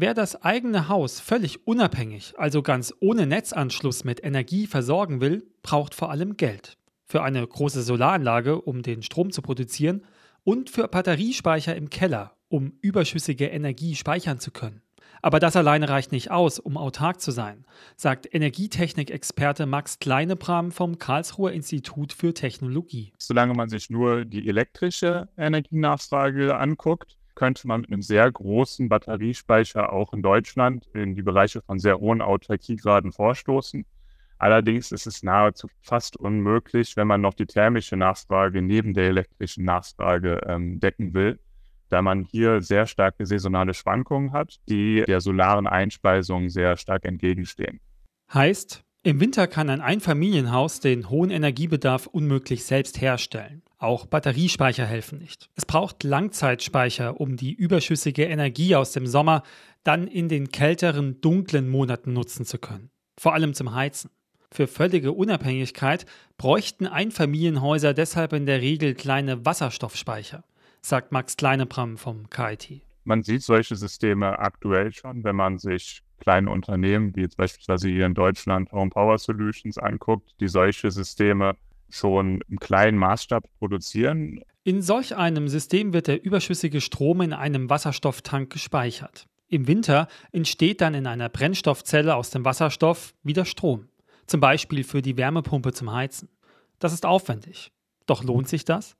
Wer das eigene Haus völlig unabhängig, also ganz ohne Netzanschluss mit Energie versorgen will, braucht vor allem Geld. Für eine große Solaranlage, um den Strom zu produzieren, und für Batteriespeicher im Keller, um überschüssige Energie speichern zu können. Aber das alleine reicht nicht aus, um autark zu sein, sagt Energietechnikexperte Max Kleinebram vom Karlsruher Institut für Technologie. Solange man sich nur die elektrische Energienachfrage anguckt, könnte man mit einem sehr großen Batteriespeicher auch in Deutschland in die Bereiche von sehr hohen Autarkiegraden vorstoßen. Allerdings ist es nahezu fast unmöglich, wenn man noch die thermische Nachfrage neben der elektrischen Nachfrage ähm, decken will da man hier sehr starke saisonale Schwankungen hat, die der solaren Einspeisung sehr stark entgegenstehen. Heißt, im Winter kann ein Einfamilienhaus den hohen Energiebedarf unmöglich selbst herstellen. Auch Batteriespeicher helfen nicht. Es braucht Langzeitspeicher, um die überschüssige Energie aus dem Sommer dann in den kälteren, dunklen Monaten nutzen zu können. Vor allem zum Heizen. Für völlige Unabhängigkeit bräuchten Einfamilienhäuser deshalb in der Regel kleine Wasserstoffspeicher sagt Max Kleinebram vom KIT. Man sieht solche Systeme aktuell schon, wenn man sich kleine Unternehmen wie jetzt beispielsweise hier in Deutschland Home Power Solutions anguckt, die solche Systeme schon im kleinen Maßstab produzieren. In solch einem System wird der überschüssige Strom in einem Wasserstofftank gespeichert. Im Winter entsteht dann in einer Brennstoffzelle aus dem Wasserstoff wieder Strom, zum Beispiel für die Wärmepumpe zum Heizen. Das ist aufwendig. Doch lohnt sich das?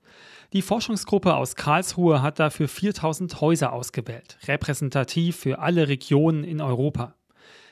Die Forschungsgruppe aus Karlsruhe hat dafür 4000 Häuser ausgewählt, repräsentativ für alle Regionen in Europa.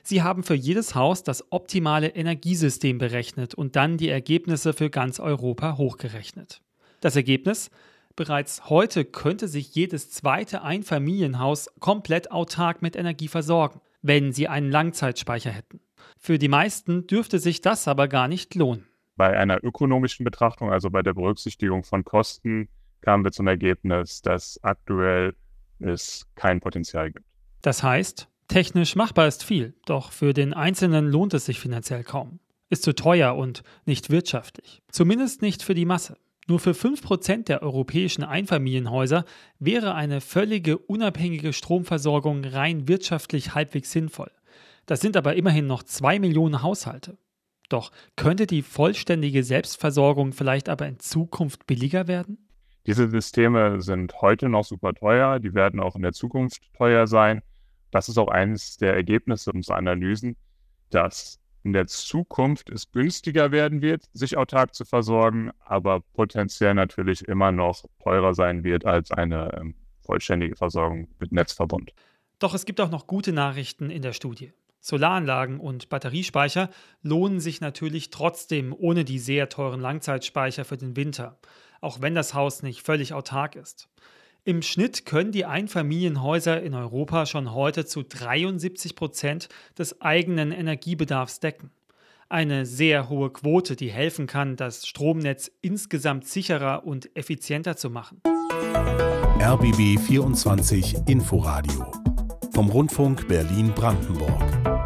Sie haben für jedes Haus das optimale Energiesystem berechnet und dann die Ergebnisse für ganz Europa hochgerechnet. Das Ergebnis? Bereits heute könnte sich jedes zweite Einfamilienhaus komplett autark mit Energie versorgen, wenn sie einen Langzeitspeicher hätten. Für die meisten dürfte sich das aber gar nicht lohnen. Bei einer ökonomischen Betrachtung, also bei der Berücksichtigung von Kosten, kamen wir zum Ergebnis, dass aktuell es kein Potenzial gibt. Das heißt, technisch machbar ist viel, doch für den Einzelnen lohnt es sich finanziell kaum. Ist zu teuer und nicht wirtschaftlich. Zumindest nicht für die Masse. Nur für 5% der europäischen Einfamilienhäuser wäre eine völlige unabhängige Stromversorgung rein wirtschaftlich halbwegs sinnvoll. Das sind aber immerhin noch 2 Millionen Haushalte. Doch könnte die vollständige Selbstversorgung vielleicht aber in Zukunft billiger werden? Diese Systeme sind heute noch super teuer, die werden auch in der Zukunft teuer sein. Das ist auch eines der Ergebnisse unserer Analysen, dass in der Zukunft es günstiger werden wird, sich autark zu versorgen, aber potenziell natürlich immer noch teurer sein wird als eine ähm, vollständige Versorgung mit Netzverbund. Doch es gibt auch noch gute Nachrichten in der Studie. Solaranlagen und Batteriespeicher lohnen sich natürlich trotzdem ohne die sehr teuren Langzeitspeicher für den Winter, auch wenn das Haus nicht völlig autark ist. Im Schnitt können die Einfamilienhäuser in Europa schon heute zu 73 Prozent des eigenen Energiebedarfs decken. Eine sehr hohe Quote, die helfen kann, das Stromnetz insgesamt sicherer und effizienter zu machen. RBB 24 Inforadio vom Rundfunk Berlin-Brandenburg.